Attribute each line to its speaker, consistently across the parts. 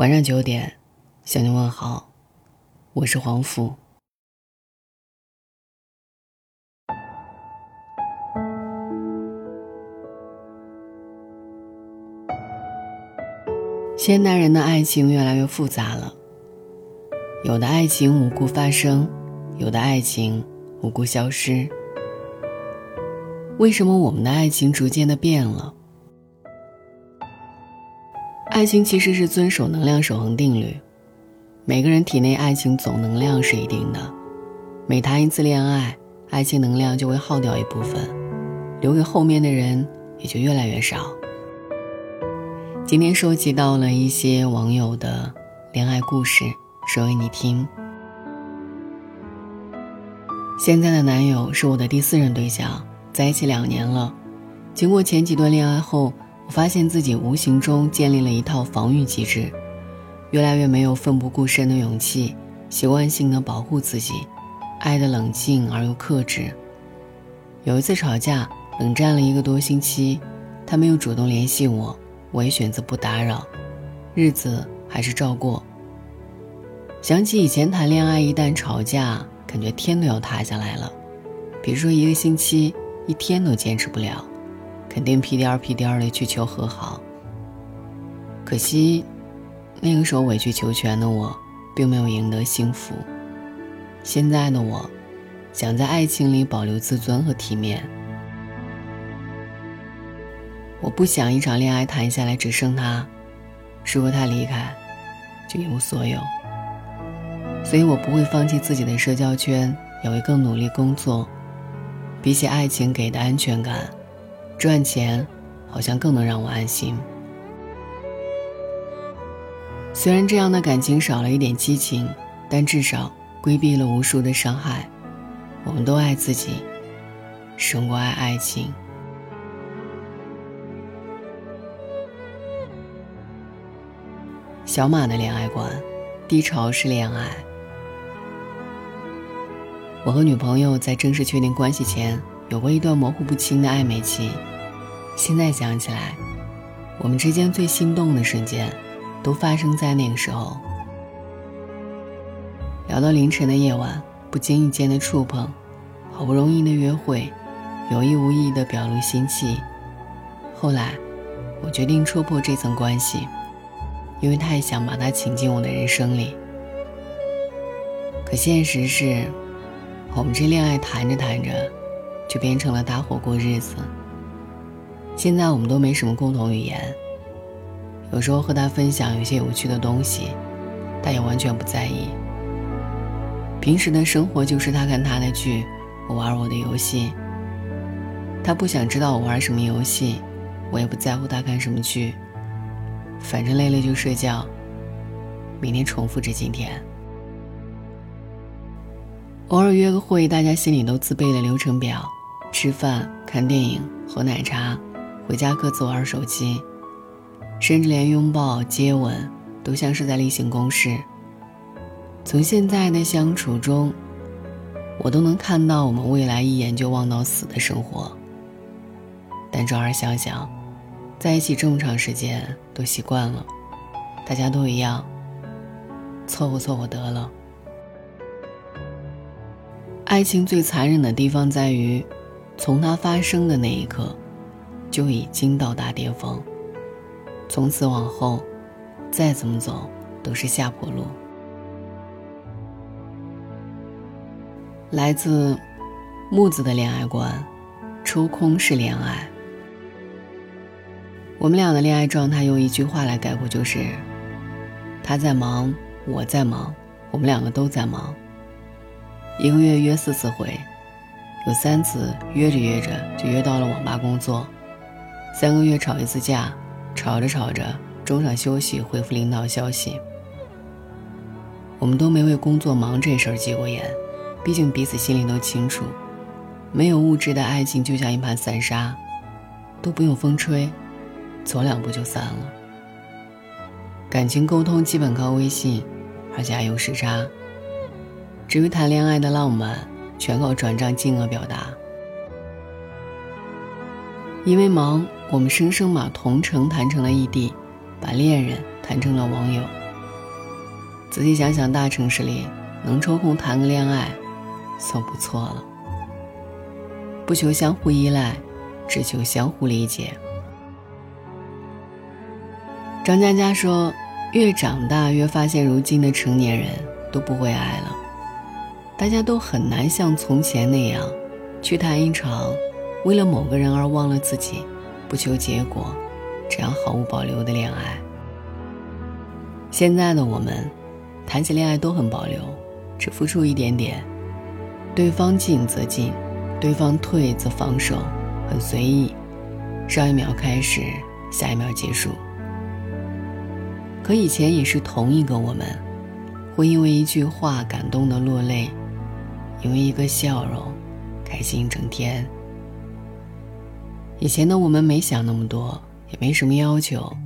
Speaker 1: 晚上九点，向你问好，我是黄甫。现代人的爱情越来越复杂了，有的爱情无故发生，有的爱情无故消失。为什么我们的爱情逐渐的变了？爱情其实是遵守能量守恒定律，每个人体内爱情总能量是一定的，每谈一次恋爱，爱情能量就会耗掉一部分，留给后面的人也就越来越少。今天收集到了一些网友的恋爱故事，说给你听。现在的男友是我的第四任对象，在一起两年了，经过前几段恋爱后。我发现自己无形中建立了一套防御机制，越来越没有奋不顾身的勇气，习惯性的保护自己，爱的冷静而又克制。有一次吵架，冷战了一个多星期，他没有主动联系我，我也选择不打扰，日子还是照过。想起以前谈恋爱，一旦吵架，感觉天都要塌下来了，比如说一个星期，一天都坚持不了。肯定屁颠儿屁颠儿的去求和好。可惜，那个时候委曲求全的我，并没有赢得幸福。现在的我，想在爱情里保留自尊和体面。我不想一场恋爱谈下来只剩他，如果他离开，就一无所有。所以我不会放弃自己的社交圈，也会更努力工作。比起爱情给的安全感。赚钱，好像更能让我安心。虽然这样的感情少了一点激情，但至少规避了无数的伤害。我们都爱自己，胜过爱爱情。小马的恋爱观：低潮是恋爱。我和女朋友在正式确定关系前，有过一段模糊不清的暧昧期。现在想起来，我们之间最心动的瞬间，都发生在那个时候。聊到凌晨的夜晚，不经意间的触碰，好不容易的约会，有意无意的表露心迹。后来，我决定戳破这层关系，因为太想把他请进我的人生里。可现实是，我们这恋爱谈着谈着，就变成了搭伙过日子。现在我们都没什么共同语言。有时候和他分享有些有趣的东西，他也完全不在意。平时的生活就是他看他的剧，我玩我的游戏。他不想知道我玩什么游戏，我也不在乎他看什么剧。反正累了就睡觉，明天重复着今天。偶尔约个会，大家心里都自备了流程表：吃饭、看电影、喝奶茶。回家各自玩手机，甚至连拥抱、接吻都像是在例行公事。从现在的相处中，我都能看到我们未来一眼就望到死的生活。但转而想想，在一起这么长时间都习惯了，大家都一样，凑合凑合得了。爱情最残忍的地方在于，从它发生的那一刻。就已经到达巅峰，从此往后，再怎么走都是下坡路。来自木子的恋爱观：抽空是恋爱。我们俩的恋爱状态用一句话来概括，就是他在忙，我在忙，我们两个都在忙。一个月约四次会，有三次约着约着就约到了网吧工作。三个月吵一次架，吵着吵着，中场休息回复领导消息。我们都没为工作忙这事儿急过眼，毕竟彼此心里都清楚，没有物质的爱情就像一盘散沙，都不用风吹，走两步就散了。感情沟通基本靠微信，而且还有时差。至于谈恋爱的浪漫，全靠转账金额表达。因为忙。我们生生把同城谈成了异地，把恋人谈成了网友，仔细想想，大城市里能抽空谈个恋爱，算不错了。不求相互依赖，只求相互理解。张嘉佳说：“越长大，越发现如今的成年人都不会爱了。大家都很难像从前那样，去谈一场为了某个人而忘了自己，不求结果，这样毫无保留的恋爱。现在的我们，谈起恋爱都很保留，只付出一点点，对方进则进，对方退则放手，很随意，上一秒开始，下一秒结束。”可以前也是同一个我们，会因为一句话感动的落泪，因为一个笑容，开心一整天。以前的我们没想那么多，也没什么要求，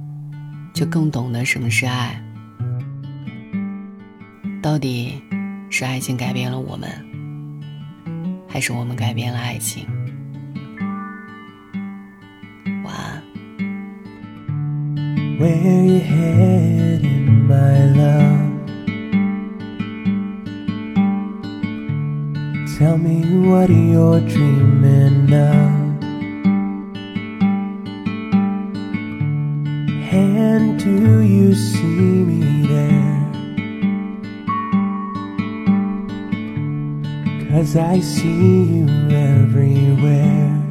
Speaker 1: 就更懂得什么是爱。到底是爱情改变了我们，还是我们改变了爱情
Speaker 2: ？Where you headed, my love? Tell me what you're dreaming of. And do you see me there? Cause I see you everywhere.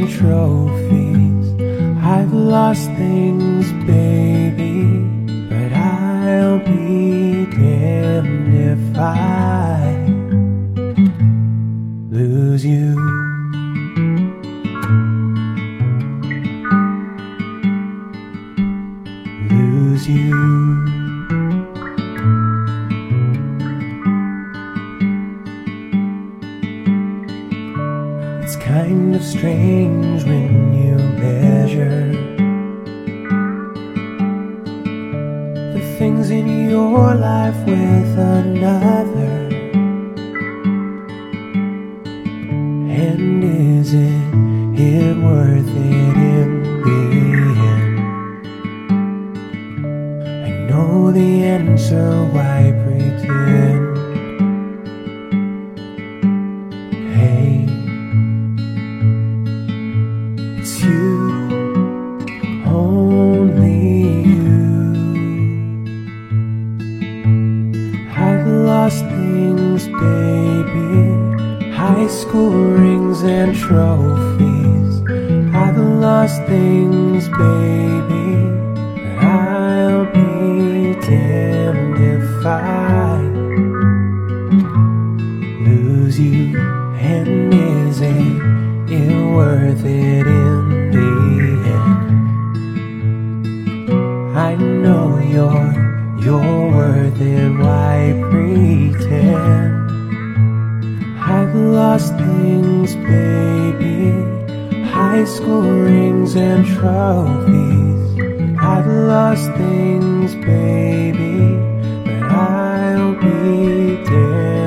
Speaker 2: And trophies. I've lost things, baby. But I'll be damned if I lose you. Lose you. Strange when you measure the things in your life with another. And is it worth it in the end? I know the answer, why high school rings and trophies. I've lost things, baby, but I'll be damned if I lose you. And is it, it worth it in the end? I know you're, you're worth it, why pretend? Lost things, baby, high school rings and trophies. I've lost things, baby, but I'll be I